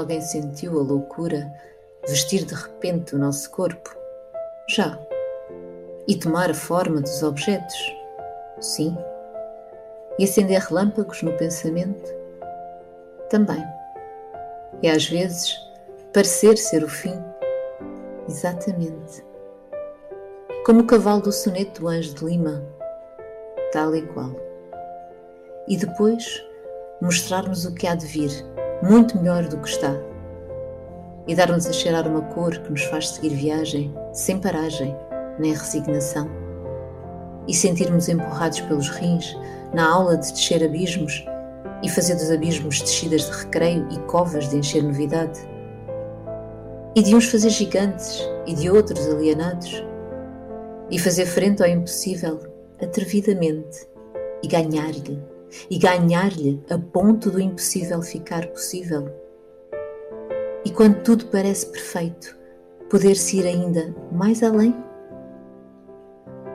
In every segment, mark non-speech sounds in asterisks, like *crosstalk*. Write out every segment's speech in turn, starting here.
Alguém sentiu a loucura vestir de repente o nosso corpo? Já. E tomar a forma dos objetos? Sim. E acender relâmpagos no pensamento? Também. E às vezes parecer ser o fim? Exatamente. Como o cavalo do soneto do Anjo de Lima, tal e qual. E depois mostrar-nos o que há de vir, muito melhor do que está. E dar-nos a cheirar uma cor que nos faz seguir viagem, sem paragem, nem resignação. E sentirmos empurrados pelos rins, na aula de descer abismos, e fazer dos abismos descidas de recreio e covas de encher novidade. E de uns fazer gigantes e de outros alienados. E fazer frente ao impossível atrevidamente e ganhar-lhe e ganhar-lhe a ponto do impossível ficar possível. E quando tudo parece perfeito, poder-se ir ainda mais além?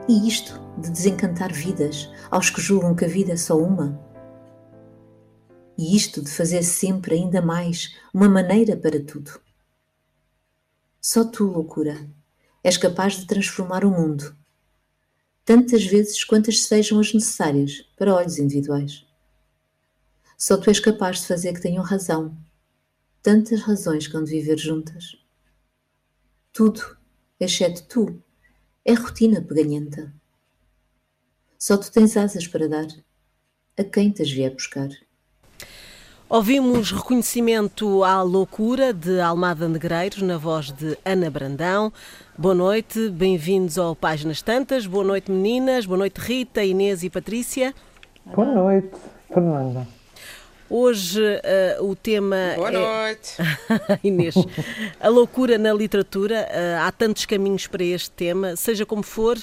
E isto de desencantar vidas aos que julgam que a vida é só uma? E isto de fazer sempre ainda mais uma maneira para tudo? Só tu, loucura, és capaz de transformar o mundo tantas vezes quantas sejam as necessárias para olhos individuais. Só tu és capaz de fazer que tenham razão, tantas razões que hão de viver juntas. Tudo, exceto tu, é rotina peganhenta. Só tu tens asas para dar a quem te as vier buscar. Ouvimos reconhecimento à loucura de Almada Negreiros na voz de Ana Brandão. Boa noite, bem-vindos ao Páginas Tantas. Boa noite, meninas. Boa noite, Rita, Inês e Patrícia. Boa noite, Fernanda. Hoje uh, o tema. Boa é... noite! *laughs* Inês. A loucura na literatura. Uh, há tantos caminhos para este tema. Seja como for, uh,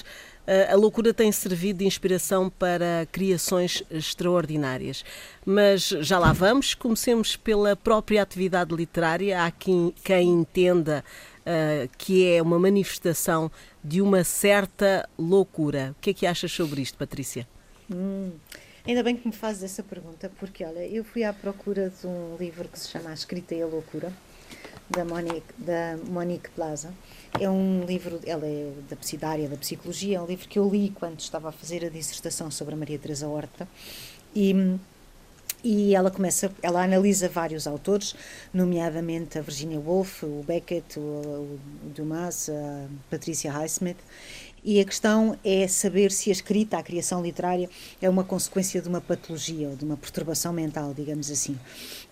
a loucura tem servido de inspiração para criações extraordinárias. Mas já lá vamos. Comecemos pela própria atividade literária. Há quem, quem entenda que é uma manifestação de uma certa loucura. O que é que achas sobre isto, Patrícia? Hum. Ainda bem que me fazes essa pergunta, porque olha, eu fui à procura de um livro que se chama A Escrita e a Loucura, da Monique, da Monique Plaza. É um livro, ela é da, área da psicologia, é um livro que eu li quando estava a fazer a dissertação sobre a Maria Teresa Horta. E e ela começa, ela analisa vários autores, nomeadamente a Virginia Woolf, o Beckett, o, o Dumas, a Patricia Highsmith, e a questão é saber se a escrita, a criação literária, é uma consequência de uma patologia ou de uma perturbação mental, digamos assim.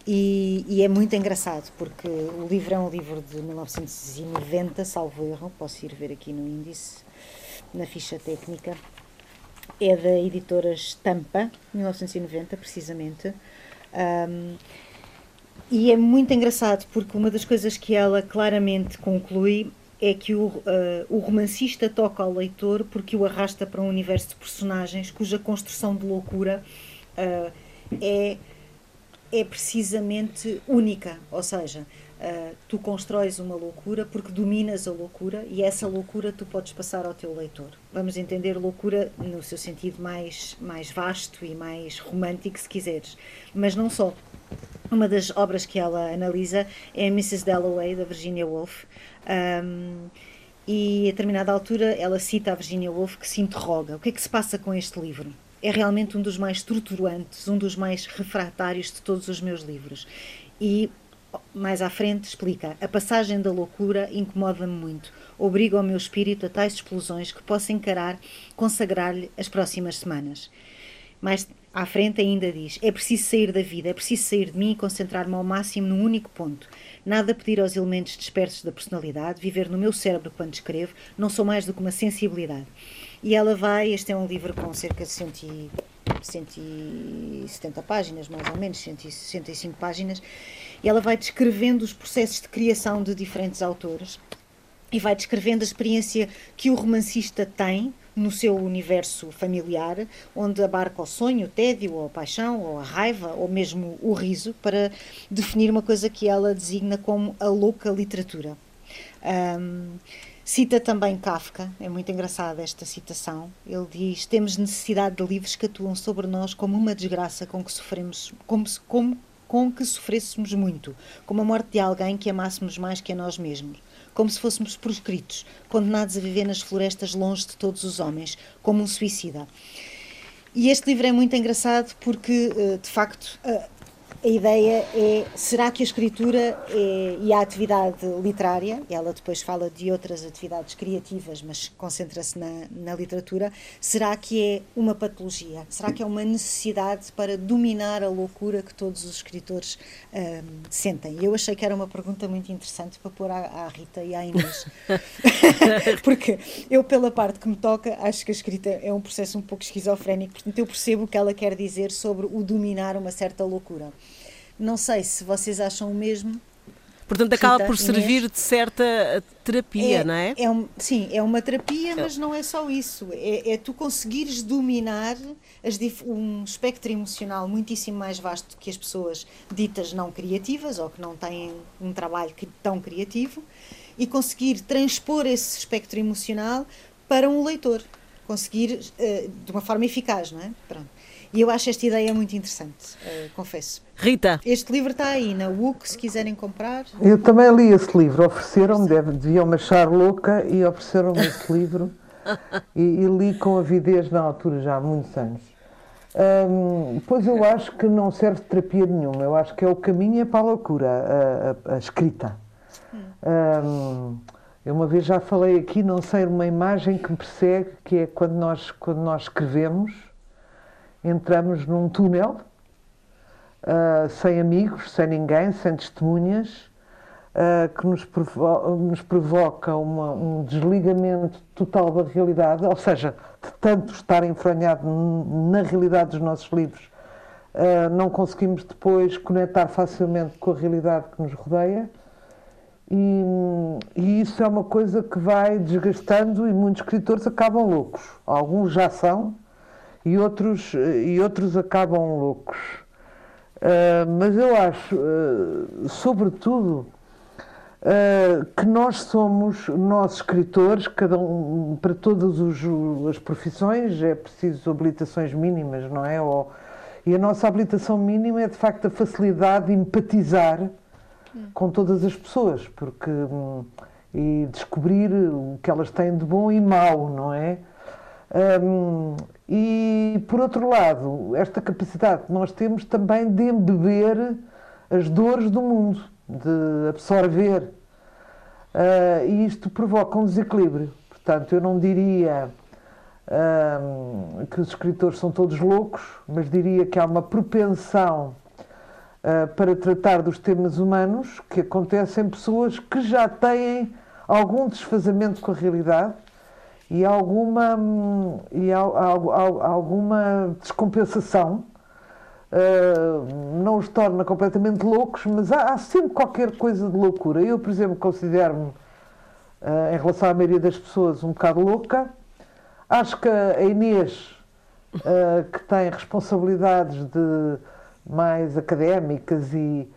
E, e, é muito engraçado, porque o livro é um livro de 1990, salvo erro, posso ir ver aqui no índice, na ficha técnica. É da editora Estampa, 1990, precisamente. Um, e é muito engraçado, porque uma das coisas que ela claramente conclui é que o, uh, o romancista toca ao leitor porque o arrasta para um universo de personagens cuja construção de loucura uh, é, é precisamente única. Ou seja, uh, tu constróis uma loucura porque dominas a loucura e essa loucura tu podes passar ao teu leitor. Vamos entender loucura no seu sentido mais, mais vasto e mais romântico, se quiseres. Mas não só. Uma das obras que ela analisa é Mrs. Dalloway, da Virginia Woolf, um, e a determinada altura ela cita a Virginia Woolf que se interroga: o que é que se passa com este livro? É realmente um dos mais estruturantes, um dos mais refratários de todos os meus livros. E mais à frente explica: a passagem da loucura incomoda-me muito, obriga o meu espírito a tais explosões que posso encarar, consagrar-lhe as próximas semanas. Mais à frente ainda diz: é preciso sair da vida, é preciso sair de mim e concentrar-me ao máximo num único ponto. Nada pedir aos elementos dispersos da personalidade, viver no meu cérebro quando escrevo, não sou mais do que uma sensibilidade. E ela vai, este é um livro com cerca de 170 páginas, mais ou menos, 165 páginas, e ela vai descrevendo os processos de criação de diferentes autores e vai descrevendo a experiência que o romancista tem no seu universo familiar, onde abarca o sonho, o tédio, ou a paixão, ou a raiva, ou mesmo o riso, para definir uma coisa que ela designa como a louca literatura. Um, cita também Kafka, é muito engraçada esta citação. Ele diz: Temos necessidade de livros que atuam sobre nós como uma desgraça com que sofremos, como, como com que sofrêssemos muito, como a morte de alguém que amássemos mais que a nós mesmos como se fôssemos proscritos, condenados a viver nas florestas longe de todos os homens, como um suicida. E este livro é muito engraçado porque, eh, de facto, eh, a ideia é: será que a escritura é, e a atividade literária, e ela depois fala de outras atividades criativas, mas concentra-se na, na literatura, será que é uma patologia? Será que é uma necessidade para dominar a loucura que todos os escritores um, sentem? Eu achei que era uma pergunta muito interessante para pôr à, à Rita e à Inês. *laughs* Porque eu, pela parte que me toca, acho que a escrita é um processo um pouco esquizofrénico, portanto, eu percebo o que ela quer dizer sobre o dominar uma certa loucura. Não sei se vocês acham o mesmo. Portanto, acaba Rita, por servir de certa terapia, é, não é? é um, sim, é uma terapia, mas não é só isso. É, é tu conseguires dominar as, um espectro emocional muitíssimo mais vasto que as pessoas ditas não criativas ou que não têm um trabalho tão criativo e conseguir transpor esse espectro emocional para um leitor. Conseguir uh, de uma forma eficaz, não é? Pronto. E eu acho esta ideia muito interessante, uh, confesso. Rita. Este livro está aí na UC, se quiserem comprar. Eu também li esse livro, ofereceram-me, deviam-me achar louca e ofereceram-me esse livro. *laughs* E, e, li com avidez na altura, já há muitos anos. Um, pois eu acho que não serve de terapia nenhuma, eu acho que é o caminho é para a loucura, a, a, a escrita. Um, eu uma vez já falei aqui, não sei, uma imagem que me persegue, que é quando nós, quando nós escrevemos entramos num túnel, uh, sem amigos, sem ninguém, sem testemunhas, uh, que nos, provo nos provoca uma, um desligamento total da realidade, ou seja, de tanto estar enfranhado na realidade dos nossos livros, uh, não conseguimos depois conectar facilmente com a realidade que nos rodeia. E, e, isso é uma coisa que vai desgastando e muitos escritores acabam loucos. Alguns já são, e outros, e outros acabam loucos. Uh, mas eu acho, uh, sobretudo, uh, que nós somos, nós escritores, cada um, para todas os, as profissões é preciso habilitações mínimas, não é? Ou, e a nossa habilitação mínima é de facto a facilidade de empatizar hum. com todas as pessoas, porque hum, e descobrir o que elas têm de bom e mau, não é? Um, e, por outro lado, esta capacidade que nós temos também de embeber as dores do mundo, de absorver. Uh, e isto provoca um desequilíbrio. Portanto, eu não diria um, que os escritores são todos loucos, mas diria que há uma propensão uh, para tratar dos temas humanos que acontecem em pessoas que já têm algum desfazamento com a realidade e alguma, e alguma descompensação. Uh, não os torna completamente loucos, mas há, há, sempre qualquer coisa de loucura. Eu, por exemplo, considero-me, uh, em relação à maioria das pessoas, um bocado louca. Acho que a Inês, uh, que tem responsabilidades de mais académicas e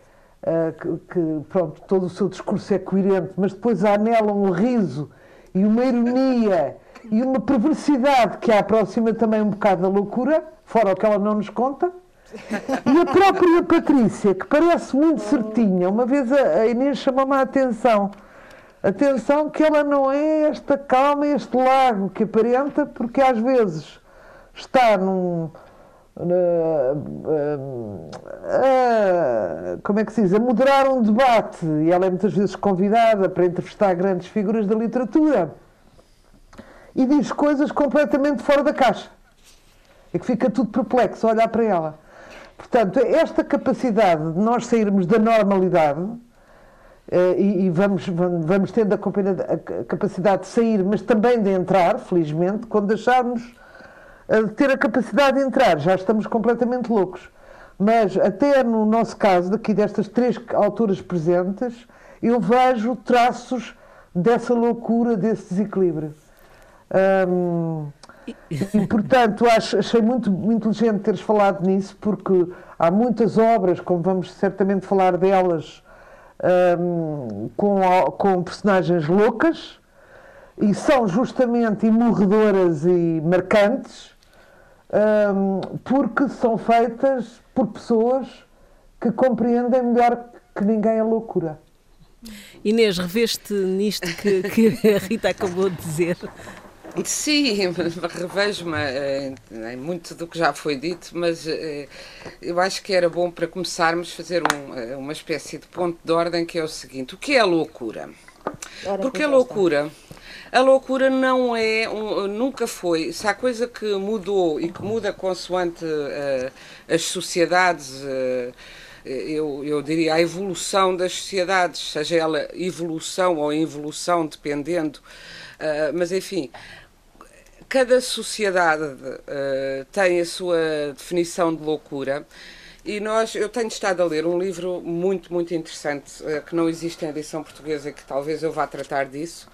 que, que, pronto, todo o seu discurso é coerente, mas depois há nela um riso e uma ironia e uma perversidade que a aproxima também um bocado da loucura, fora o que ela não nos conta. E a própria Patrícia, que parece muito certinha, uma vez a Inês chamou-me a atenção. Atenção que ela não é esta calma, este lago que aparenta, porque às vezes está num. Uh, uh, como é que se diz? A moderar um debate e ela é muitas vezes convidada para entrevistar grandes figuras da literatura e diz coisas completamente fora da caixa. É que fica tudo perplexo a olhar para ela. Portanto, esta capacidade de nós sairmos da normalidade eh, e, vamos, vamos tendo a, capacidade de sair, mas também de entrar, felizmente, quando deixarmos eh, de ter a capacidade de entrar, já estamos completamente loucos. Mas até no nosso caso, daqui destas três alturas presentes, eu vejo traços dessa loucura, desse desequilíbrio. Um, e, portanto, acho, achei muito, inteligente teres falado nisso, porque há muitas obras, como vamos certamente falar delas, um, com, com personagens loucas, e são justamente imorredoras e marcantes, um, porque são feitas por pessoas que compreendem melhor que ninguém a loucura. Inês, reveste nisto que, que a Rita acabou de dizer? Sim, *laughs* revejo-me em, em, muito do que já foi dito, mas eh, eu acho que era bom para começarmos a fazer um, eh, uma espécie de ponto de ordem que é o seguinte: o que é a loucura? Porque a loucura, a loucura não é, um, nunca foi. Se há coisa que mudou e que muda consoante uh, as sociedades. Uh, eu, eu diria, a evolução das sociedades, seja ela evolução ou involução, dependendo, uh, mas enfim, cada sociedade uh, tem a sua definição de loucura. E nós, eu tenho estado a ler um livro muito, muito interessante, uh, que não existe em edição portuguesa, que talvez eu vá tratar disso,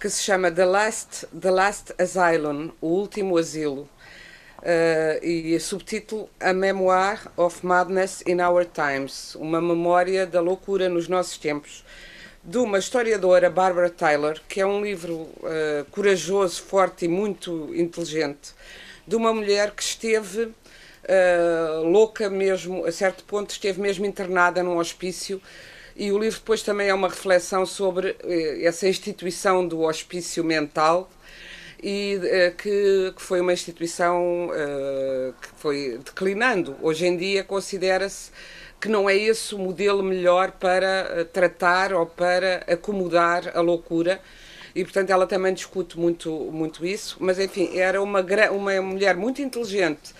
que se chama The Last, The Last Asylum, O Último Asilo. Uh, e o subtítulo A Memoir of Madness in Our Times, uma memória da loucura nos nossos tempos de uma historiadora, Barbara Taylor, que é um livro uh, corajoso, forte e muito inteligente, de uma mulher que esteve uh, louca mesmo, a certo ponto esteve mesmo internada num hospício. E o livro depois também é uma reflexão sobre uh, essa instituição do hospício mental, e que, que, foi uma instituição que foi declinando. Hoje em dia considera-se que não é esse o modelo melhor para eh, tratar ou para acomodar a loucura. E, portanto, ela também discute muito, muito isso. Mas, enfim, era uma, uma mulher muito inteligente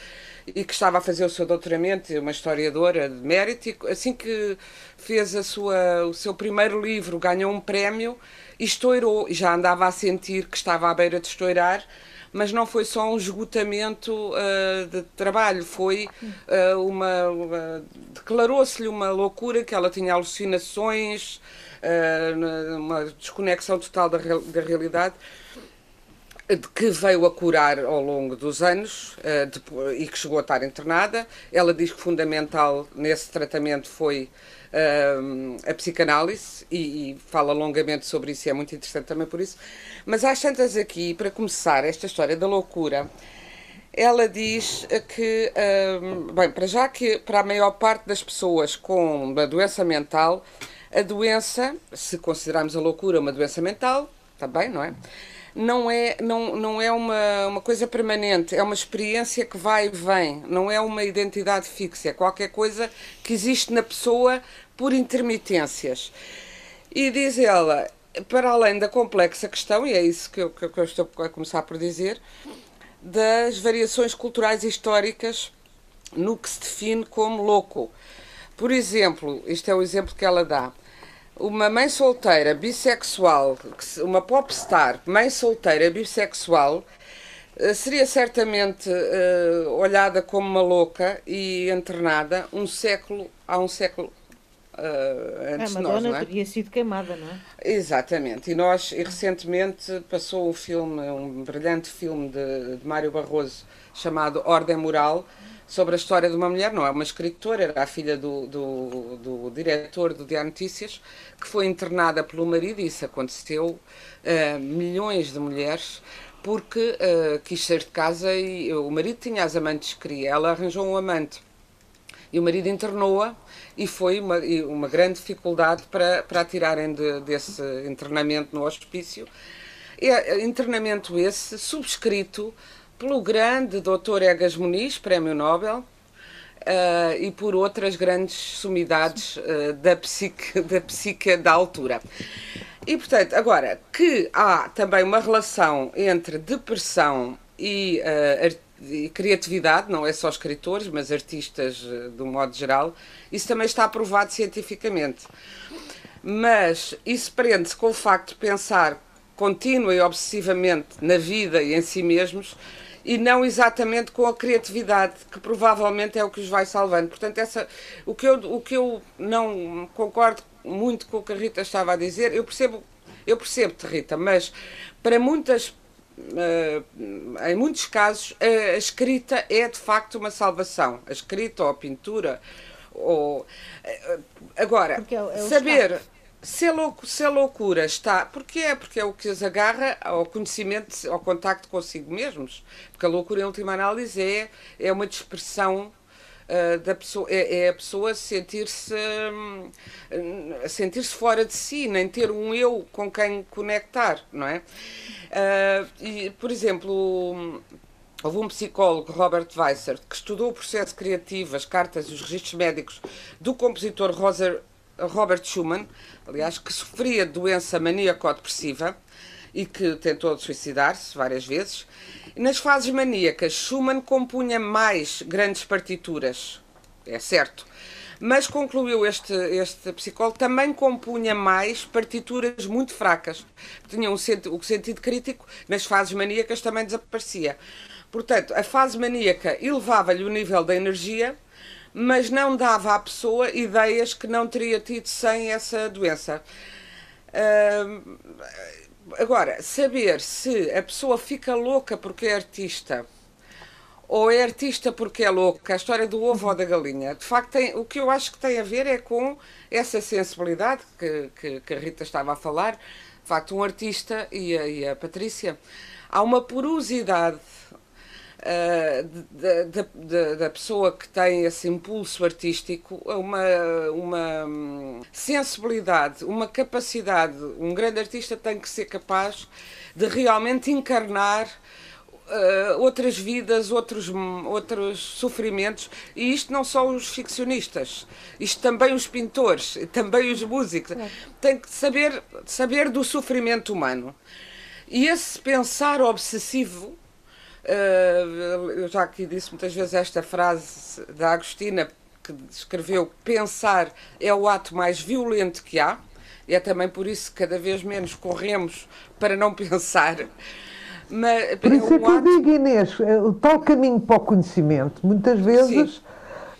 e que estava a fazer o seu doutoramento, uma historiadora de mérito, e assim que fez a sua, o seu primeiro livro, ganhou um prémio e estourou. Já andava a sentir que estava à beira de estourar mas não foi só um esgotamento uh, de trabalho, foi uh, uma. declarou-se-lhe uma loucura que ela tinha alucinações, uh, uma desconexão total da, da realidade que veio a curar ao longo dos anos e que chegou a estar internada. Ela diz que fundamental nesse tratamento foi a psicanálise e, e, fala longamente sobre isso e é muito interessante também por isso. Mas às tantas aqui, para começar esta história da loucura, ela diz que, uh, bem, para já que para a maior parte das pessoas com uma doença mental, a doença, se considerarmos a loucura uma doença mental, também, não é? Não é, não, não é uma, uma coisa permanente, é uma experiência que vai e vem, não é uma identidade fixa, é qualquer coisa que existe na pessoa por intermitências. E diz ela, para além da complexa questão, e é isso que eu, que eu estou a começar por dizer, das variações culturais e históricas no que se define como louco. Por exemplo, isto é o exemplo que ela dá uma mãe solteira bissexual, uma popstar, mãe solteira bissexual, eh, seria certamente uh, olhada como uma louca e internada um século há um século uh, antes a Madonna de nós, é? teria sido queimada, não é? Exatamente. E nós, e recentemente, passou um filme, um brilhante filme de, de Mário Barroso chamado Ordem Moral, sobre a história de uma mulher, não é uma escritora, era a filha do, do, do diretor do Diário Notícias, que foi internada pelo marido, e isso aconteceu uh, milhões de mulheres, porque uh, quis sair de casa e o marido tinha as amantes que queria, ela arranjou um amante. E o marido internou-a e foi uma, uma grande dificuldade para, para a tirarem de, desse internamento no hospício. E, eh, internamento esse subscrito pelo grande Dr. Egas Muniz, Prémio Nobel, uh, e por outras grandes sumidades uh, da, psique, da psique da altura. E, portanto, agora que há também uma relação entre depressão e, uh, e criatividade, não é só escritores, mas artistas um modo geral, isso também está aprovado cientificamente. Mas isso prende-se com o facto de pensar contínua e obsessivamente na vida e em si mesmos, e não exatamente com a criatividade, que provavelmente é o que os vai salvando. Portanto, essa, o, que eu, o que eu não concordo muito com o que a Rita estava a dizer, eu percebo, eu percebo-te, Rita, mas para muitas. Uh, em muitos casos, a, escrita é de facto uma salvação. A escrita ou a pintura. Ou, uh, agora, é, é saber se a, louco, se loucura está. Porque é? Porque é o que os agarra ao conhecimento, ao contacto consigo mesmos. Porque a loucura, em última análise, é, é uma dispersão uh, da pessoa, é, é, a pessoa sentir-se um, sentir-se fora de si, nem ter um eu com quem conectar, não é? Uh, e, por exemplo, houve um psicólogo, Robert Weiser, que estudou o processo criativo, as cartas e os registros médicos do compositor Roser, Robert Schumann, aliás, que sofria de doença maníaco-depressiva e que tentou suicidar-se várias vezes. Nas fases maníacas, Schumann compunha mais grandes partituras, é certo, mas concluiu este, este psicólogo, também compunha mais partituras muito fracas. Tinha um o sentido crítico nas fases maníacas também desaparecia. Portanto, a fase maníaca elevava-lhe o nível da energia, mas não dava à pessoa ideias que não teria tido sem essa doença. Uh, agora, saber se a pessoa fica louca porque é artista ou é artista porque é louca, a história do ovo ou da galinha, de facto, tem, o que eu acho que tem a ver é com essa sensibilidade que, que, que a Rita estava a falar. De facto, um artista e a, e a Patrícia, há uma porosidade da, da, da pessoa que tem esse impulso artístico, uma, uma hum, sensibilidade, uma capacidade. Um grande artista tem que ser capaz de realmente encarnar uh, outras vidas, outros, outros sofrimentos, e isto não só os ficcionistas, isto também os pintores, também os músicos, é. tem que saber, saber do sofrimento humano. E esse pensar obsessivo, eu já aqui disse muitas vezes esta frase da Agostina, que escreveu: pensar é o ato mais violento que há, e é também por isso que cada vez menos corremos para não *laughs* pensar. Mas, Por isso é que eu digo, Inês, é, o tal caminho para o conhecimento, muitas vezes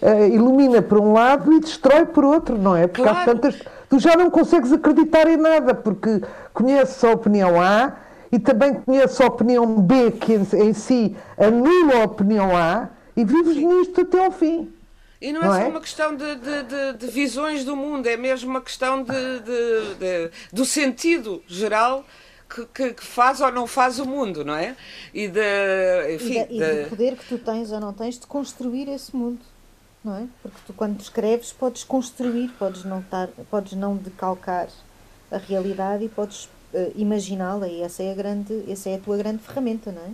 uh, ilumina por um lado e destrói por outro, não é? Porque claro. tantas. Tu já não consegues acreditar em nada, porque conheces a opinião A e também conheces a opinião B, que em, si anula a opinião A, e vives nisto até ao fim. E não é só é? uma questão de, de, de, de, visões do mundo, é mesmo uma questão de, do sentido geral que, que, que, faz ou não faz o mundo, não é? E, de, enfim, e, e do poder que tu tens ou não tens de construir esse mundo, não é? Porque tu, quando escreves, podes construir, podes não, tar, podes não decalcar a realidade e podes uh, imaginá-la, e essa é, a grande, essa é a tua grande ferramenta, não é?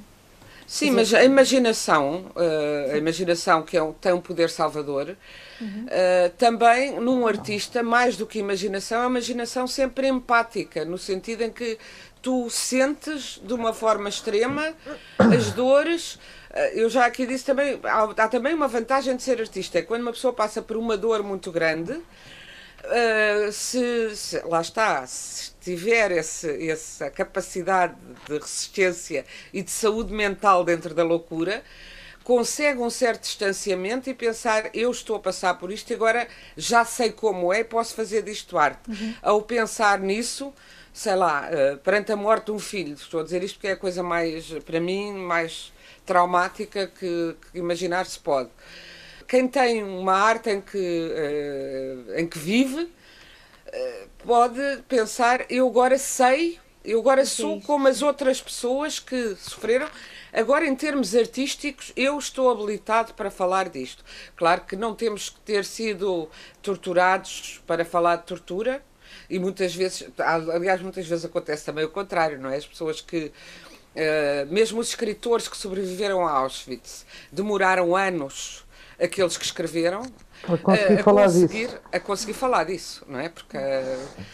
Sim, mas a imaginação, uh, a imaginação que é um, tem um poder salvador, uhum. uh, também num artista, mais do que imaginação, é a imaginação sempre empática, no sentido em que tu sentes de uma forma extrema as dores. Eh, eu já aqui disse também, há, há também uma vantagem de ser artista, é quando uma pessoa passa por uma dor muito grande, se, se, lá está, se tiver esse, essa capacidade de resistência e de saúde mental dentro da loucura, consegue um certo distanciamento e pensar eu estou a passar por isto e agora já sei como é, posso fazer disto arte. Uhum. Ao pensar nisso, sei lá, uh, perante a morte de um filho. Estou a dizer isto porque é a coisa mais, para mim, mais traumática que, que imaginar se pode. Quem tem uma arte em que, uh, em que vive pode pensar: eu agora sei, eu agora sou como as outras pessoas que sofreram. Agora, em termos artísticos, eu estou habilitado para falar disto. Claro que não temos que ter sido torturados para falar de tortura, e muitas vezes, aliás, muitas vezes acontece também o contrário, não é? As pessoas que. Uh, mesmo os escritores que sobreviveram a Auschwitz demoraram anos, aqueles que escreveram, a conseguir, uh, a falar conseguir, disso. a conseguir falar disso, não é? Porque. Uh,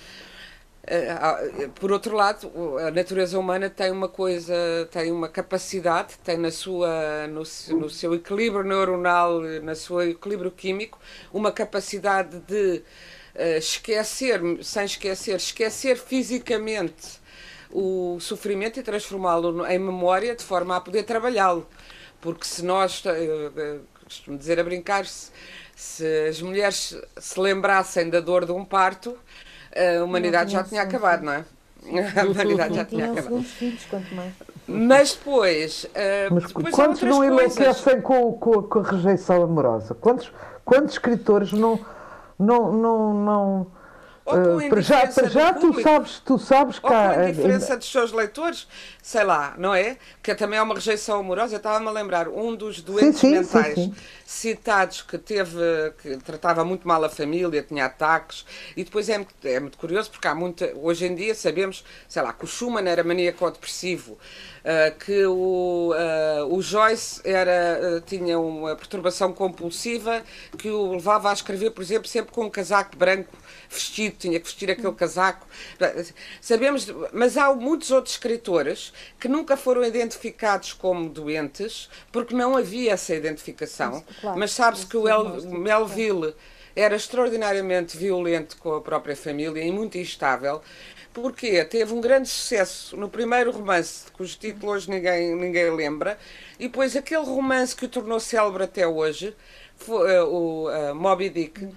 por outro lado, a natureza humana tem uma coisa, tem uma capacidade, tem na sua, no, no seu equilíbrio neuronal, no seu equilíbrio químico, uma capacidade de uh, esquecer, sem esquecer, esquecer fisicamente o sofrimento e transformá-lo em memória de forma a poder trabalhá-lo. Porque se nós, uh, costumo dizer a brincar, se, as mulheres se lembrassem da dor de um parto, a humanidade já tinha acabado, não é? A humanidade já tinha acabado. Filhos, quanto mais. Mas depois. Uh, Mas depois quantos não enlouquecem com, com, com, a rejeição amorosa? Quantos, quantos escritores não não, não, não, Uh, para já, para já tu sabes, tu sabes que há. a indiferença dos seus leitores, sei lá, não é? Que também é uma rejeição amorosa. Eu estava-me a lembrar, um dos doentes sim, sim, mentais sim, citados que teve, que tratava muito mal a família, tinha ataques, e depois é, é muito curioso porque há muita. Hoje em dia sabemos, sei lá, que o Schumann era maníaco-depressivo. Uh, que o, uh, o Joyce era, uh, tinha uma perturbação compulsiva que o levava a escrever, por exemplo, sempre com um casaco branco vestido, tinha que vestir aquele casaco. Sabemos, mas há muitos outros escritores que nunca foram identificados como doentes porque não havia essa identificação. Claro, mas sabe-se que o El, Melville era extraordinariamente violento com a própria família e muito instável. Porque teve um grande sucesso no primeiro romance, cujo título hoje ninguém, ninguém lembra, e depois aquele romance que o tornou célebre até hoje, foi, uh, o uh, Moby Dick,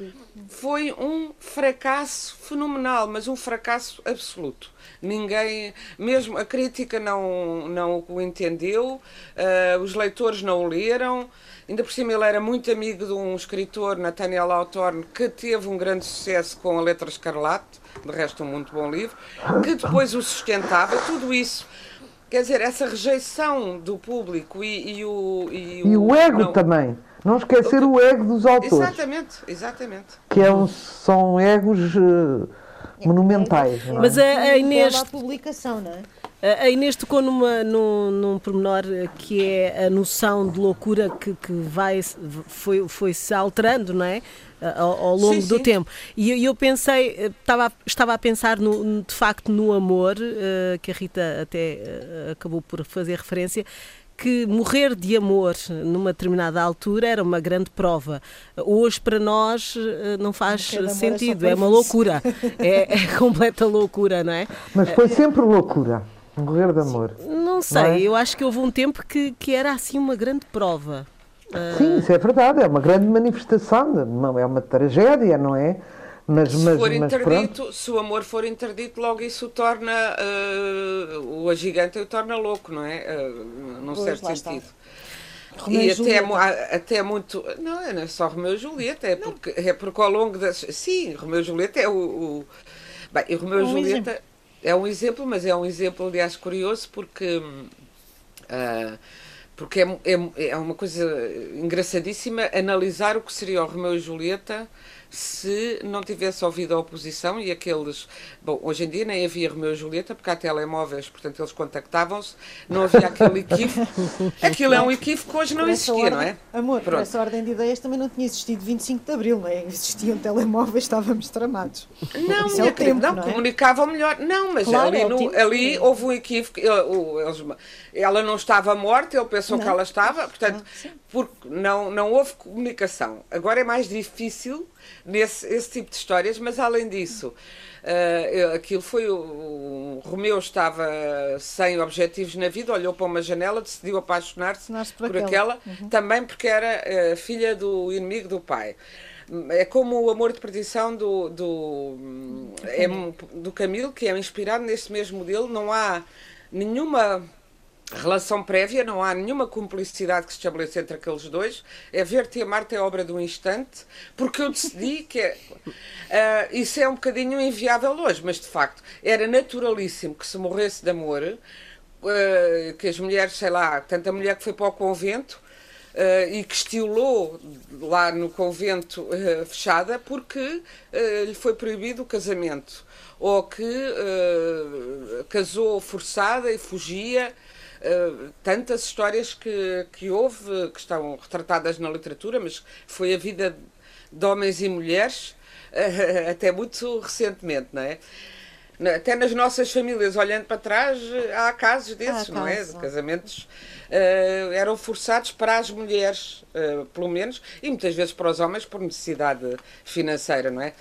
foi um fracasso fenomenal, mas um fracasso absoluto. Ninguém, mesmo a crítica não, não o entendeu, uh, os leitores não o leram. Ainda por cima, ele era muito amigo de um escritor, Nathaniel Hawthorne, que teve um grande sucesso com a Letra Escarlate, de resto, um muito bom livro, que depois o sustentava. Tudo isso Quer dizer, essa rejeição do público e, e o. E o, e o ego não, também. Não esquecer o ego dos autores. Exatamente, exatamente. Que é um, são egos uh, monumentais. É? Mas a, a Inês. A publicação, não é? A Inês tocou numa, num, num pormenor que é a noção de loucura que, que vai, foi, foi se alterando, não é? Ao, ao longo sim, do sim. tempo. E eu pensei, estava, estava a pensar no, de facto no amor, uh, que a Rita até uh, acabou por fazer referência, que morrer de amor numa determinada altura era uma grande prova. Hoje, para nós, eh, não faz é sentido, é, é uma loucura. é, é completa loucura, não é? Mas foi sempre loucura. Morrer de amor. Não sei, não é? eu acho que houve um tempo que, que era assim uma grande prova. Sim, isso é verdade, é uma grande manifestação, é uma tragédia, não é? Mas, se mas, for interdito, se o amor for interdito, logo isso o torna uh, o agigante o torna louco, não é? Uh, num pois, certo sentido. E, até, até muito. Não, é, não é só Romeu e Julieta, é porque, é porque ao longo das. Sim, Romeu e Julieta é o. o bem, e Romeu e um Julieta exemplo. é um exemplo, mas é um exemplo, aliás, curioso, porque. Uh, porque é, é, é uma coisa engraçadíssima analisar o que seria o Romeu e Julieta se não tivesse ouvido a oposição e aqueles. Bom, hoje em dia nem havia Romeu e Julieta, porque há telemóveis, portanto eles contactavam-se, não havia aquele equívoco. *laughs* Aquilo é um equívoco que hoje não existia, ordem, não é? Amor, Pronto. por essa ordem de ideias também não tinha existido 25 de Abril, não é? Existiam telemóveis, estávamos tramados. Não, Isso é o tempo, não, não é? comunicavam melhor. Não, mas claro, ali, é no, ali houve um equívoco. Eles, ela não estava morta, ele pensou não. que ela estava, portanto, ah, porque não, não houve comunicação. Agora é mais difícil nesse esse tipo de histórias, mas além disso, uh, aquilo foi o, o, Romeu estava sem objetivos na vida, olhou para uma janela, decidiu apaixonar-se por, por, aquela, uhum. também porque era uh, filha do inimigo do pai. É como o amor de perdição do, do, é, do Camilo, que é inspirado nesse mesmo modelo. Não há nenhuma relação prévia, não há nenhuma cumplicidade que se estabeleça entre aqueles dois. É ver-te e amar-te é obra de um instante, porque eu decidi que é, uh, *laughs* isso é um bocadinho inviável hoje, mas de facto era naturalíssimo que se morresse de amor, uh, que as mulheres, sei lá, tanta mulher que foi para o convento. Uh, e que estilou lá no convento fechada porque lhe foi proibido o casamento ou que casou forçada e fugia eh, tantas histórias que, que houve, que estão retratadas na literatura, mas foi a vida de homens e mulheres uh, *laughs* até muito recentemente, não é? Até nas nossas famílias, olhando para trás, há casos desses, há não é? De casamentos uh, eram forçados para as mulheres, pelo menos, e muitas vezes para os homens por necessidade financeira, não é?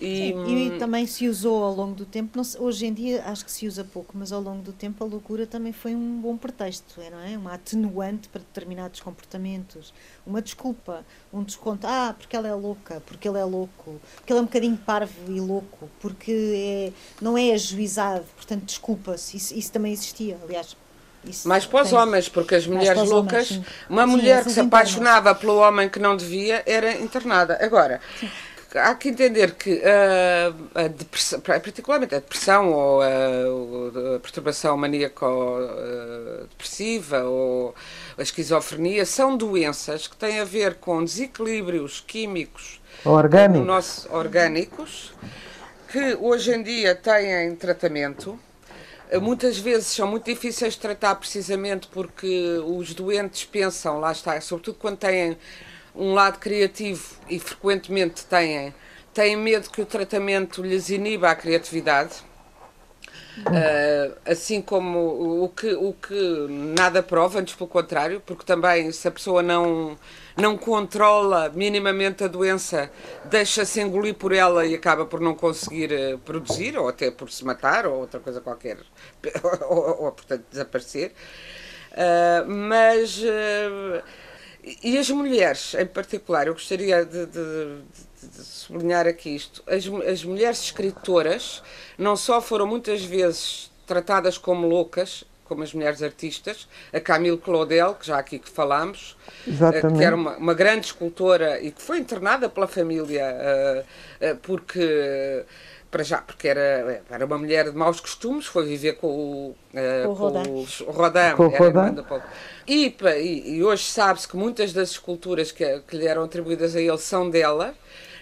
E, e, também se usou ao longo do tempo, hoje em dia acho que se usa pouco, mas ao longo do tempo a loucura também foi um bom pretexto, é, não é? Uma atenuante para determinados comportamentos, uma desculpa, um desconto. Ah, porque ela é louca, porque ele é louco, porque ele é um bocadinho parvo e louco, porque é, não é ajuizado, portanto desculpa-se. Isso, isso também existia, aliás. Isso mais para os tem... homens, porque as mulheres loucas, homens, uma sim, mulher que se apaixonava pelo homem que não devia era internada. Agora, sim há que entender que uh, a depressão, particularmente a depressão ou a, a perturbação maníaco-depressiva ou a esquizofrenia são doenças que têm a ver com desequilíbrios químicos orgânicos, nosso, orgânicos que hoje em dia têm tratamento. Muitas vezes são muito difíceis de tratar precisamente porque os doentes pensam, lá está, sobretudo quando têm um lado criativo e frequentemente têm, têm medo que o tratamento lhes iniba a criatividade. Uh, assim como o que, o que nada prova, antes pelo contrário, porque também se a pessoa não, não controla minimamente a doença, deixa-se engolir por ela e acaba por não conseguir uh, produzir, ou até por se matar, ou outra coisa qualquer, *laughs* ou, ou portanto desaparecer. Uh, mas e as mulheres, em particular, eu gostaria de, de, de sublinhar aqui isto: as, as mulheres escritoras não só foram muitas vezes tratadas como loucas, como as mulheres artistas, a Camille Claudel, que já aqui que falámos, Exatamente. que era uma, uma, grande escultora e que foi internada pela família uh, uh, porque para já, porque era, era uma mulher de maus costumes, foi viver com o, uh, com com o Rodin. Com o Rodin. E, e, e, hoje sabe-se que muitas das esculturas que, que lhe eram atribuídas a ele são dela.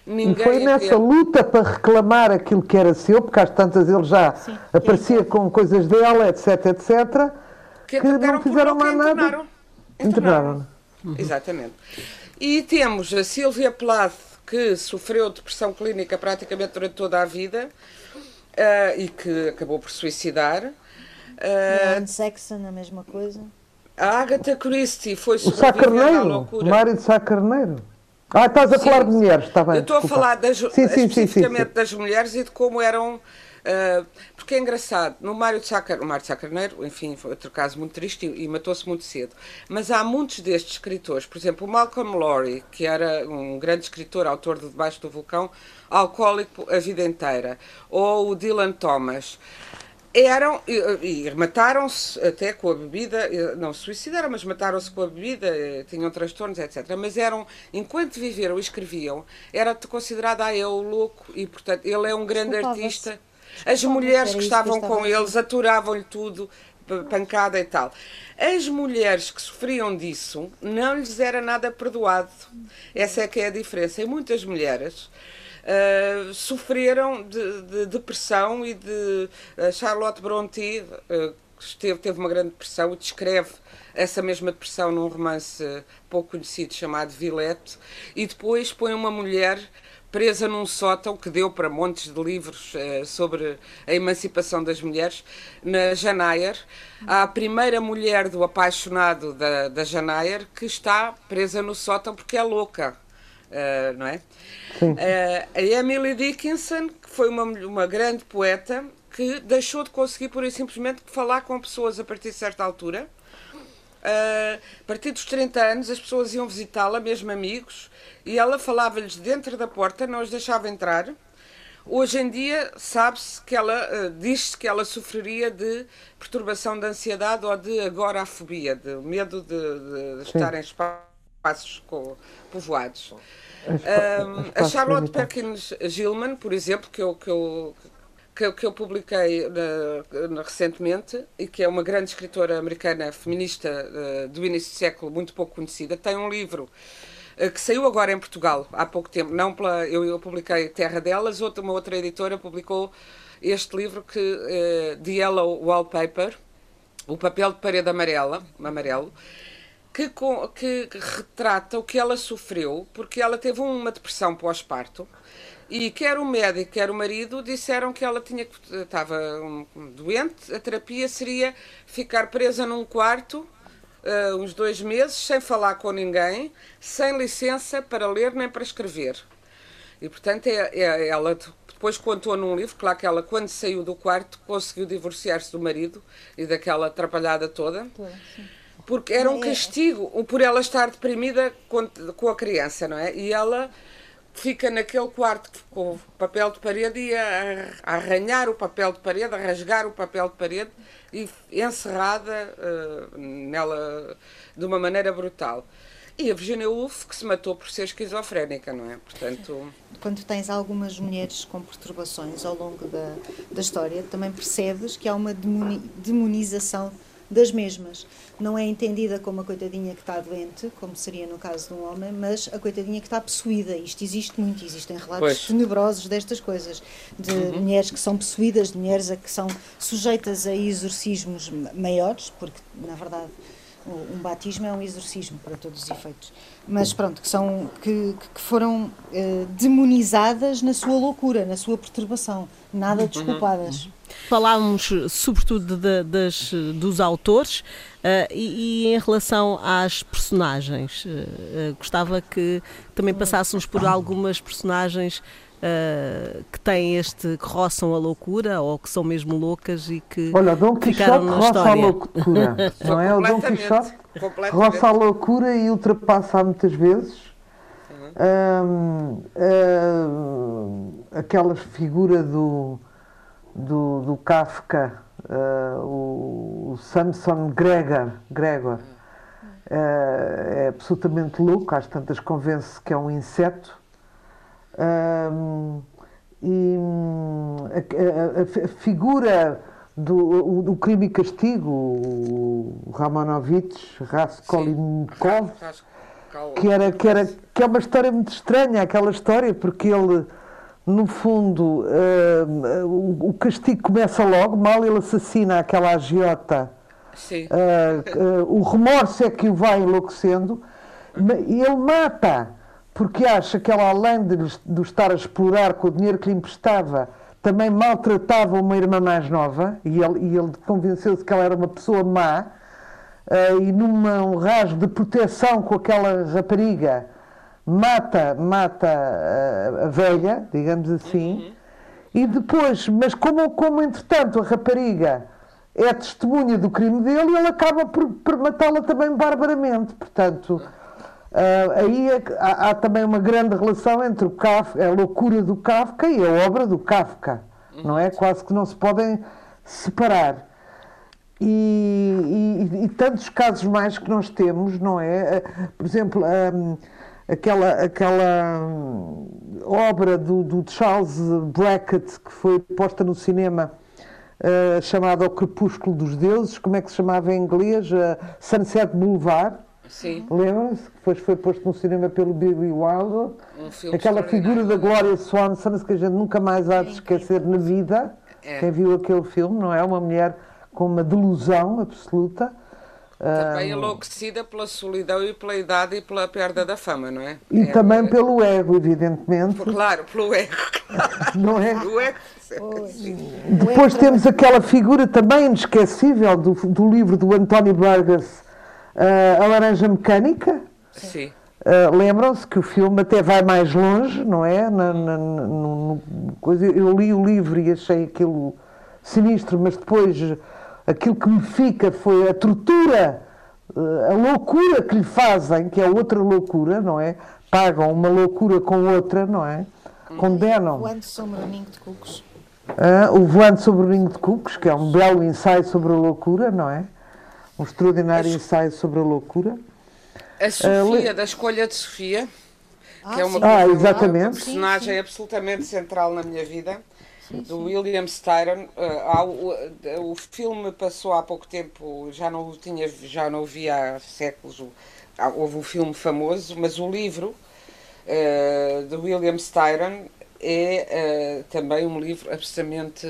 Ninguém e foi nessa luta para reclamar aquilo que era seu, porque às tantas ele já Sim, aparecia com coisas dela, etc, etc, que, que não fizeram mais nada. Internaram. internaram. Exatamente. E temos a Silvia Plath, que sofreu depressão clínica praticamente durante toda a vida uh, e que acabou por suicidar. Uh, e a Anne Sexton, a mesma coisa. A Agatha Christie foi o Sá Carneiro, Mário de Sá Carneiro. Ah, estás a sim, falar de mulheres, está bem. Eu estou a falar das, sim, sim, especificamente das mulheres e de como eram Uh, porque é engraçado, no Mário de Sacar, o Mário de Sacarneiro, enfim, foi outro caso muito triste e, e matou-se muito cedo. Mas há muitos destes escritores, por exemplo, o Malcolm Lowry, que era um grande escritor, autor de Debaixo do Vulcão, alcoólico a vida inteira, ou o Dylan Thomas eram e, e mataram-se até com a bebida, não se suicidaram, mas mataram-se com a bebida, tinham transtornos, etc. Mas eram, enquanto viveram e escreviam, era considerado, ah, é o louco, e portanto ele é um grande artista. As mulheres que estavam com eles aturavam-lhe tudo, pancada e tal. As mulheres que sofriam disso não lhes era nada perdoado. Essa é que é a diferença. E muitas mulheres uh, sofreram de, de, depressão e de uh, Charlotte Brontë uh, esteve, teve uma grande depressão e descreve essa mesma depressão num romance pouco conhecido chamado Villette e depois põe uma mulher presa num sótão que deu para montes de livros sobre a emancipação das mulheres, na Janayer. A primeira mulher do apaixonado da, da Janayer que está presa no sótão porque é louca. Uh, não é? Uh, a Emily Dickinson, que foi uma, uma grande poeta, que deixou de conseguir, por simplesmente, falar com pessoas a partir de certa altura. Uh, a partir dos 30 anos, as pessoas iam visitá-la, mesmo amigos, e ela falava-lhes dentro da porta, não os deixava entrar. Hoje em dia sabe-se que ela uh, diz-se que ela sofreria de perturbação de ansiedade ou de agorafobia, de medo de, de, estar em espaços povoados. Um, a Charlotte Perkins Gilman, por exemplo, que eu, que eu, que, que eu publiquei na, recentemente e que é uma grande escritora americana feminista uh, do início do século, muito pouco conhecida, tem um livro eh, que saiu agora em Portugal há pouco tempo. Não pela, eu, eu publiquei Terra Delas, outra, uma outra editora publicou este livro que uh, The Yellow Wallpaper, o papel de parede amarela, amarelo, que, que, retrata o que ela sofreu, porque ela teve uma depressão pós-parto. E quer o médico, quer o marido disseram que ela tinha estava doente. A terapia seria ficar presa num quarto uh, uns dois meses, sem falar com ninguém, sem licença para ler nem para escrever. E, portanto, é, é, ela depois contou num livro, claro que ela, quando saiu do quarto, conseguiu divorciar-se do marido e daquela atrapalhada toda. Porque era um é. castigo por ela estar deprimida com, com a criança, não é? E ela fica naquele quarto com o papel de parede e a, a arranhar o papel de parede, a rasgar o papel de parede e encerrada uh, nela de uma maneira brutal. E a Virginia Woolf que se matou por ser esquizofrénica, não é? Portanto. Quando tens algumas mulheres com perturbações ao longo da, da história, também percebes que há uma demonização das mesmas. Não é entendida como a coitadinha que está doente, como seria no caso de um homem, mas a coitadinha que está possuída. Isto existe muito, existem relatos pois. tenebrosos destas coisas, de uhum. mulheres que são possuídas, de mulheres a que são sujeitas a exorcismos maiores, porque na verdade um batismo é um exorcismo para todos os efeitos. Mas pronto, que, são, que, que foram eh, demonizadas na sua loucura, na sua perturbação, nada uhum. desculpadas. Uhum. Falávamos sobretudo de, das, dos autores uh, e, e, em relação às personagens. Uh, gostava que também passássemos por algumas personagens Uh, que têm este que roçam a loucura ou que são mesmo loucas e que Olha, Dom Quixote roça a loucura, *laughs* não é? O Dom Quixote roça a loucura e ultrapassa muitas vezes. Uhum. Uh, aquela figura do, do, do Kafka, uh, o, o, Samson Gregor, Gregor é absolutamente louco, às tantas convence que é um inseto um, e a, a, a, figura do, do crime e castigo, o Ramonovich, Raskolnikov, que, era, que, era, que é uma história muito estranha, aquela história, porque ele, no fundo, uh, o, o, castigo começa logo, mal ele assassina aquela agiota. Uh, uh, o remorso é que o vai enlouquecendo, e ele mata porque acha que ela, além de, de estar a explorar com o dinheiro que lhe emprestava, também maltratava uma irmã mais nova, e ele, e ele convenceu-se que ela era uma pessoa má, uh, e num um rasgo de proteção com aquela rapariga, mata, mata uh, a velha, digamos assim, uhum. e depois, mas como, como entretanto a rapariga é testemunha do crime dele, ele acaba por, por matá-la também barbaramente, portanto... Uh, aí é, há, há, também uma grande relação entre o Kafka, a loucura do Kafka e a obra do Kafka, não é? Quase que não se podem separar. E, e, e tantos casos mais que nós temos, não é? Uh, por exemplo, um, aquela, aquela um, obra do, do, Charles Brackett que foi posta no cinema. Uh, chamada O Crepúsculo dos Deuses, como é que se chamava em inglês? Sunset Boulevard, Sim. Lembram-se? Depois foi posto no cinema pelo Billy Wilder. Um Aquela figura da Gloria Swanson que a gente nunca mais há de esquecer na vida. É. Quem viu aquele filme, não é? Uma mulher com uma delusão absoluta. Também enlouquecida pela solidão e pela idade e pela perda da fama, não é? E é, também é. pelo ego, evidentemente. Por, claro, pelo ego. *laughs* não é? O ego. Depois temos aquela figura também inesquecível do, do livro do António Vargas, Uh, a Laranja Mecânica. Sim. Uh, Lembram-se que o filme até vai mais longe, não é? Na, na, no, coisa, eu li o livro e achei aquilo sinistro, mas depois aquilo que me fica foi a tortura, uh, a loucura que lhe fazem, que é outra loucura, não é? Pagam uma loucura com outra, não é? Condenam. Voando sobre o ninho de cucos. Uh, o Voando sobre o ninho de cucos, que é um belo ensaio sobre a loucura, não é? Um extraordinário ensaio sobre a loucura. A Sofia, uh, da escolha de Sofia, ah, que é uma, ah, exatamente. uma personagem sim, sim. absolutamente central na minha vida, sim, do William Styron. Uh, o, o, filme passou há pouco tempo, já não o tinha, já não o vi há séculos. Houve um filme famoso, mas o livro uh, do William Styron é também um livro absolutamente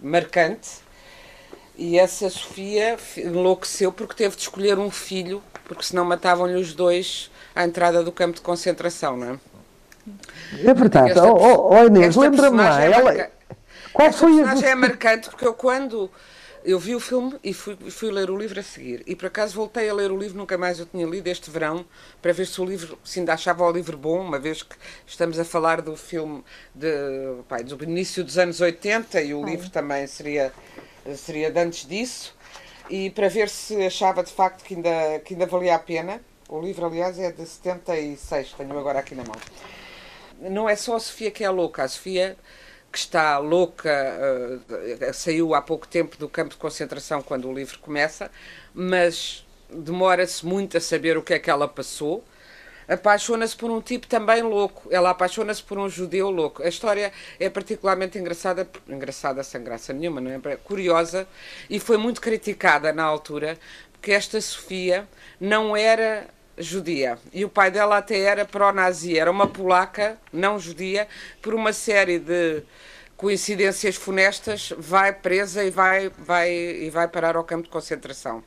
marcante e essa Sofia enlouqueceu porque teve de escolher um filho, porque senão matavam-lhe os dois à entrada do campo de concentração, não é? É verdade. Esta, oh, oh, Inês, lembra-me lá. É ela... Qual esta foi personagem a... é marcante porque eu quando eu vi o filme e fui, fui ler o livro a seguir. E por acaso voltei a ler o livro, nunca mais eu tinha lido este verão, para ver se o livro, se ainda achava o livro bom, uma vez que estamos a falar do filme de, pai, do início dos anos 80 e o Ai. livro também seria seria de antes disso, e para ver se achava de facto que ainda, que ainda valia a pena. O livro, aliás, é de 76, tenho agora aqui na mão. Não é só a Sofia que é louca, a Sofia que está louca, uh, saiu há pouco tempo do campo de concentração quando o livro começa, mas demora-se muito a saber o que é que ela passou. Apaixona-se por um tipo também louco. Ela apaixona-se por um judeu louco. A história é particularmente engraçada, engraçada sem graça nenhuma, não é? Curiosa e foi muito criticada na altura, porque esta Sofia não era judia. E o pai dela até era pró-nazi, era uma polaca não judia, por uma série de coincidências funestas, vai presa e vai, vai, e vai parar ao campo de concentração.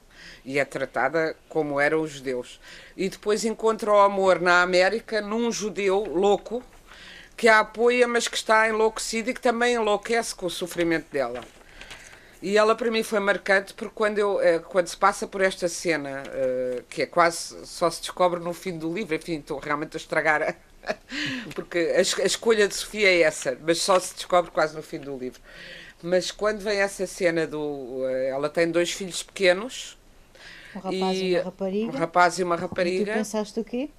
E é tratada como eram os judeus. E depois encontra o amor na América num judeu louco que a apoia, mas que está enlouquecido e que também enlouquece com o sofrimento dela. E ela para mim foi marcante porque quando, eu, eh, quando se passa por esta cena, uh, que é quase só se descobre no fim do livro, enfim, estou realmente a estragar, *laughs* porque a, a, escolha de Sofia é essa, mas só se descobre quase no fim do livro. Mas quando vem essa cena do. Uh, ela tem dois filhos pequenos. Um rapaz e, e uma rapariga. Um rapaz e uma rapariga. E tu pensaste o quê?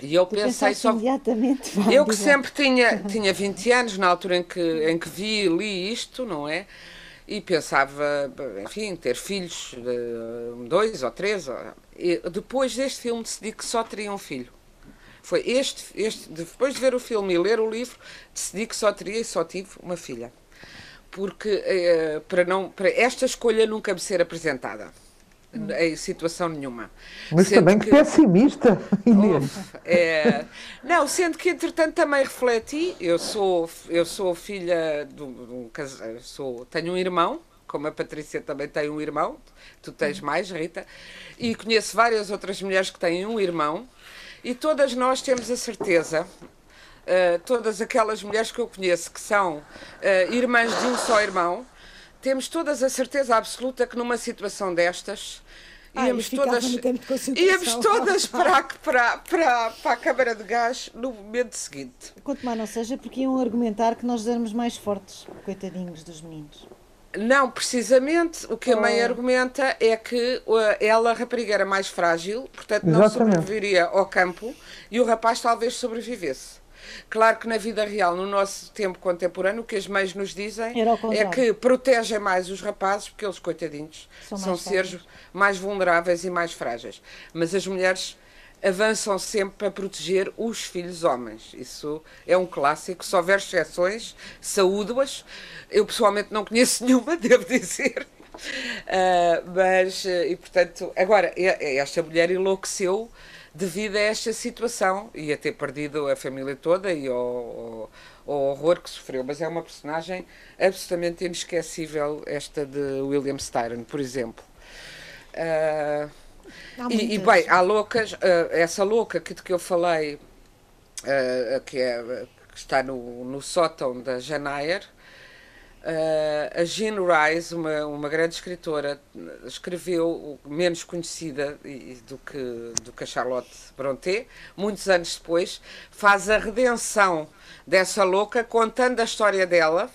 E eu tu pensei só. Imediatamente, eu que sempre tinha, *laughs* tinha 20 anos na altura em que, em que vi e li isto, não é? e pensava, enfim, ter filhos, dois ou três. E depois deste filme decidi que só teria um filho. Foi este, este, depois de ver o filme e ler o livro, decidi que só teria e só tive uma filha. Porque eh, para, não, para esta escolha nunca me ser apresentada em situação nenhuma. Mas sendo também que, pessimista, *laughs* Inês. é, não, sendo que entretanto também refleti, eu sou, eu sou filha de um, sou, tenho um irmão, como a Patrícia também tem um irmão, tu tens mais, Rita, e conheço várias outras mulheres que têm um irmão, e todas nós temos a certeza Uh, todas aquelas mulheres que eu conheço que são uh, irmãs de um só irmão, temos todas a certeza absoluta que numa situação destas ah, íamos todas íamos todas para, para, para, para a câmara de gás no momento seguinte. Quanto mais não seja porque iam argumentar que nós éramos mais fortes, coitadinhos dos meninos. Não, precisamente o que a mãe oh. argumenta é que ela, a rapariga, era mais frágil, portanto não Exatamente. sobreviveria ao campo e o rapaz talvez sobrevivesse. Claro que na vida real, no nosso tempo contemporâneo, o que as mães nos dizem é que protegem mais os rapazes, porque eles, coitadinhos, são, são seres mais vulneráveis e mais frágeis. Mas as mulheres avançam sempre para proteger os filhos homens. Isso é um clássico. Se houver exceções, saúdo-as. Eu pessoalmente não conheço *laughs* nenhuma, devo dizer. Uh, mas, e portanto, agora, esta mulher enlouqueceu devido a esta situação e a ter perdido a família toda e ao, ao, ao, horror que sofreu. Mas é uma personagem absolutamente inesquecível, esta de William Styron, por exemplo. Uh, e, e, bem, há loucas, uh, essa louca que, de que eu falei, uh, que, é, que está no, no sótão da Janair, Uh, a Jean Rice, uma, uma grande escritora, escreveu, menos conhecida do que, do que a Charlotte Brontë, muitos anos depois, faz a redenção dessa louca, contando a história dela,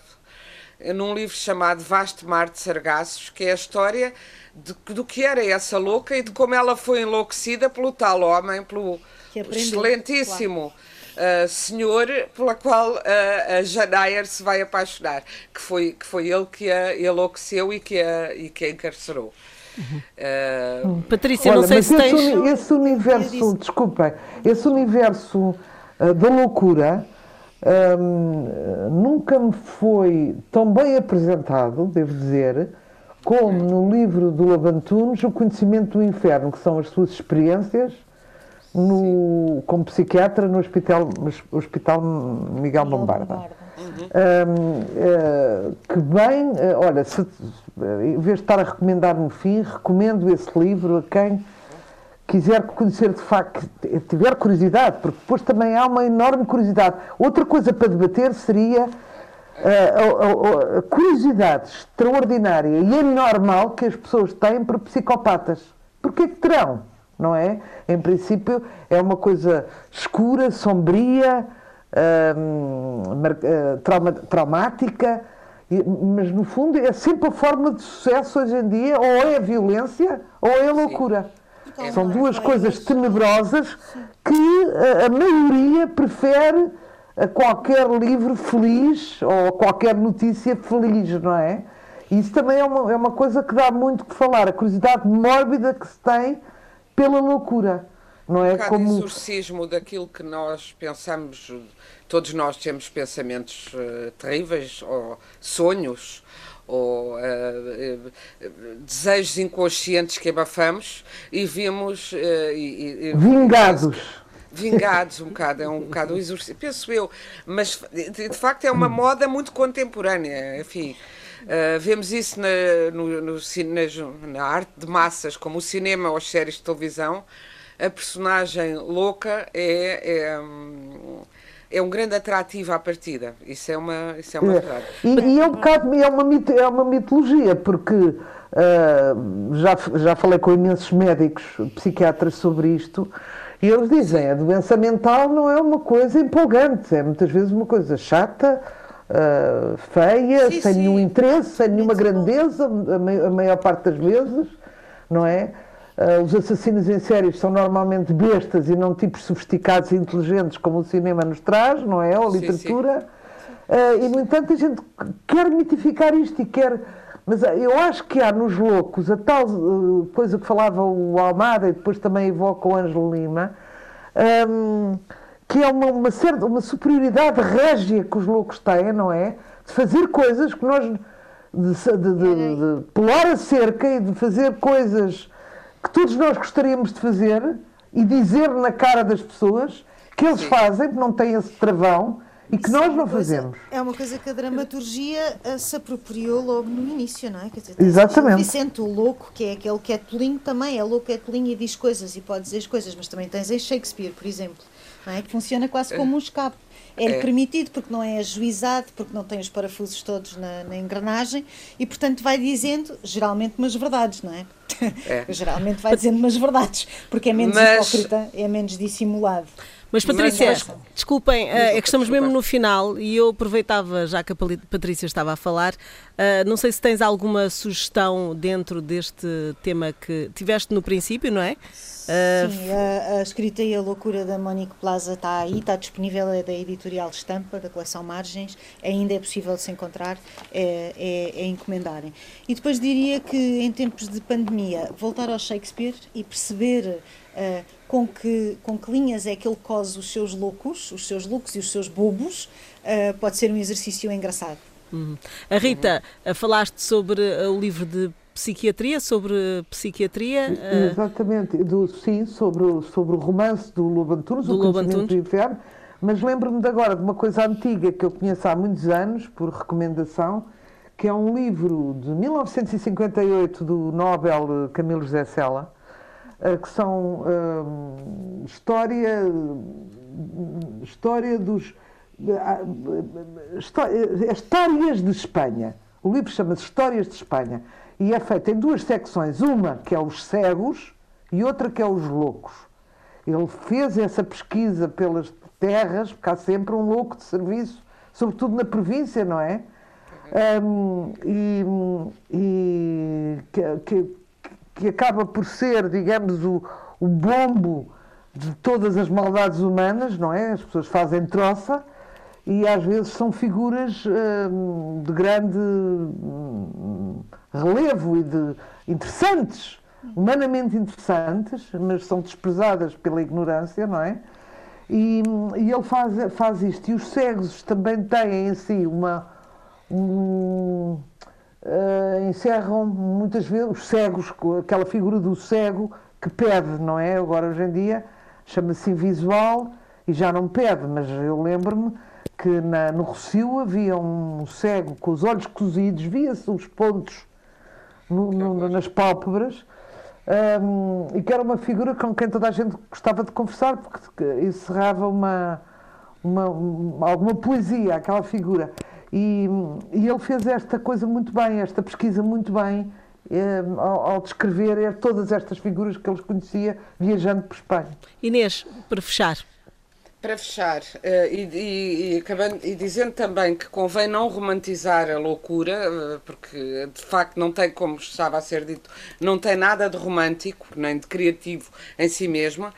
num livro chamado Vasto Mar de Sargassos, que é a história de, do que era essa louca e de como ela foi enlouquecida pelo tal homem, pelo excelentíssimo. Claro uh, senhor pela qual uh, a Janair se vai apaixonar, que foi, que foi ele que a enlouqueceu e que a, e que a encarcerou. Uh, Patrícia, Olha, não sei se esse, tens... uni esse universo, desculpem, esse universo uh, da loucura um, nunca me foi tão bem apresentado, devo dizer, como no livro do Abantunes, O Conhecimento do Inferno, que são as suas experiências no, como psiquiatra no Hospital, hospital Miguel Bombarda. Uhum. Um, uh, que bem, uh, olha, se, em vez de estar a recomendar no fim, recomendo esse livro a quem quiser conhecer de facto, tiver curiosidade, porque depois também há uma enorme curiosidade. Outra coisa para debater seria uh, a, a, a curiosidade extraordinária e anormal que as pessoas têm por psicopatas. Porquê que terão? Não é? Em princípio é uma coisa escura, sombria, hum, trauma, traumática, mas no fundo é sempre a forma de sucesso hoje em dia, ou é a violência ou é a loucura. Sim. São duas coisas tenebrosas que a, a maioria prefere a qualquer livro feliz ou a qualquer notícia feliz, não é? Isso também é uma, é uma coisa que dá muito que falar, a curiosidade mórbida que se tem pela loucura. Não é um como exorcismo daquilo que nós pensamos, todos nós temos pensamentos uh, terríveis ou sonhos ou uh, uh, desejos inconscientes que abafamos e vimos e, e, vingados vingados um bocado, é um bocado o exorcismo, penso eu, mas de, de, facto é uma moda muito contemporânea, enfim. Uh, vemos isso na, no, no, na, na, arte de massas, como o cinema ou as séries de televisão. A personagem louca é, é, é um grande atrativo à partida. Isso é uma, isso é uma é. verdade. E, e, é um bocado é uma, é uma mitologia, porque uh, já, já falei com imensos médicos, psiquiatras sobre isto. E eles dizem, a doença mental não é uma coisa empolgante, é muitas vezes uma coisa chata, uh, feia, sim, sem sim. nenhum interesse, sem nenhuma grandeza, a, maior parte das vezes, não é? Uh, os assassinos em séries são normalmente bestas e não tipos sofisticados e inteligentes como o cinema nos traz, não é? Ou a literatura. Sim, uh, e, no entanto, a gente quer mitificar isto e quer mas eu acho que há nos loucos a tal coisa que falava o Almada e depois também evoca o Ângelo Lima, um, que é uma, uma, certa, uma superioridade régia que os loucos têm, não é? De fazer coisas que nós. de, de, de, de pular a cerca e de fazer coisas que todos nós gostaríamos de fazer e dizer na cara das pessoas que eles Sim. fazem, que não têm esse travão e que Isso nós não coisa, fazemos. É uma coisa que a dramaturgia uh, se apropriou logo no início, não é? Dizer, Exatamente. O Vicente, o louco, que é aquele que é tolinho, também é louco, é tolinho e diz coisas e pode dizer coisas, mas também tens em Shakespeare, por exemplo, é? que funciona quase como um escape. É, é permitido porque não é ajuizado, porque não tem os parafusos todos na, na engrenagem e, portanto, vai dizendo, geralmente, umas verdades, não é? é. *laughs* geralmente vai dizendo umas verdades, porque é menos mas... hipócrita, é menos dissimulado. Mas Patrícia, mas, mas, desculpem, é que estamos mesmo no final e eu aproveitava, já que a Patrícia estava a falar, uh, não sei se tens alguma sugestão dentro deste tema que tiveste no princípio, não é? Uh, Sim, a, a, escrita e a loucura da Monique Plaza está aí, está disponível, é da editorial Estampa, da coleção Margens, ainda é possível se encontrar, é, é, é encomendarem. E depois diria que em tempos de pandemia, voltar ao Shakespeare e perceber uh, com, que, com que linhas é que ele cose os seus loucos, os seus looks e os seus bobos, uh, pode ser um exercício engraçado. Uhum. A Rita, uhum. falaste sobre o livro de psiquiatria, sobre psiquiatria. Exatamente, do, sim, sobre, sobre o romance do Lobo Antunes, o Conhecimento do Inferno, mas lembro-me de agora de uma coisa antiga que eu conheço há muitos anos, por recomendação, que é um livro de 1958 do Nobel Camilo José Sela, eh, que são um, história, história dos. Eh, histórias de Espanha. O livro chama-se Histórias de Espanha e é feito em duas secções, uma que é os cegos e outra que é os loucos. Ele fez essa pesquisa pelas terras, porque há sempre um louco de serviço, sobretudo na província, não é? Um, e, e que, que, que acaba por ser, digamos, o, o bombo de todas as maldades humanas, não é? As pessoas fazem troça e às vezes são figuras hum, de grande hum, relevo e de interessantes, humanamente interessantes, mas são desprezadas pela ignorância, não é? E, e ele faz, faz isto. E os cegos também têm em si uma. Um, uh, encerram muitas vezes os cegos, aquela figura do cego que pede, não é? Agora, hoje em dia, chama-se invisual e já não pede, mas eu lembro-me que na, no Rocio havia um cego com os olhos cozidos, via-se os pontos no, no, nas pálpebras. Um, e que era uma figura com quem toda a gente gostava de conversar, porque encerrava uma, uma, uma alguma poesia, aquela figura. E, e, ele fez esta coisa muito bem, esta pesquisa muito bem, eh, ao, ao, descrever todas estas figuras que ele conhecia viajando por Espanha. Inês, para fechar. para fechar, uh, e, e, e, acabando, e dizendo também que convém não romantizar a loucura, uh, porque de facto não tem, como estava a ser dito, não tem nada de romântico, nem de criativo em si mesma.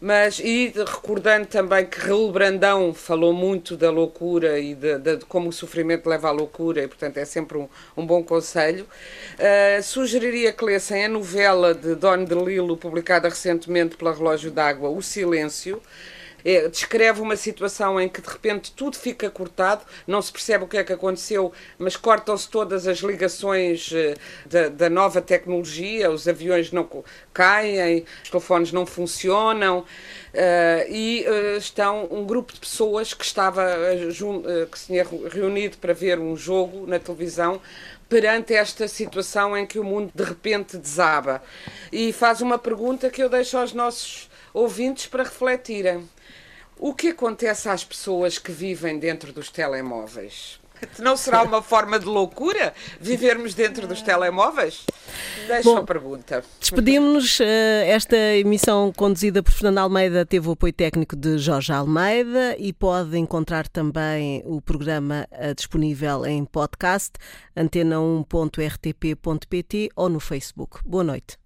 Mas, e recordando também que Raul Brandão falou muito da loucura e de, de, de, como o sofrimento leva à loucura, e portanto é sempre um, um bom conselho, uh, sugeriria que lessem a novela de Don DeLillo, publicada recentemente pela Relógio d'Água, O Silêncio, é, descreve uma situação em que de repente tudo fica cortado, não se percebe o que é que aconteceu, mas cortam-se todas as ligações uh, da, da, nova tecnologia, os aviões não caem, os telefones não funcionam. Uh, e uh, estão um grupo de pessoas que estava que se tinha reunido para ver um jogo na televisão perante esta situação em que o mundo de repente desaba e faz uma pergunta que eu deixo aos nossos ouvintes para refletirem. O que acontece às pessoas que vivem dentro dos telemóveis? *laughs* Não será uma forma de loucura vivermos dentro dos telemóveis? Deixa Bom, a pergunta. Despedimos-nos. Eh, esta emissão conduzida por Fernando Almeida teve o apoio técnico de Jorge Almeida e pode encontrar também o programa eh, disponível em podcast antena1.rtp.pt ou no Facebook. Boa noite.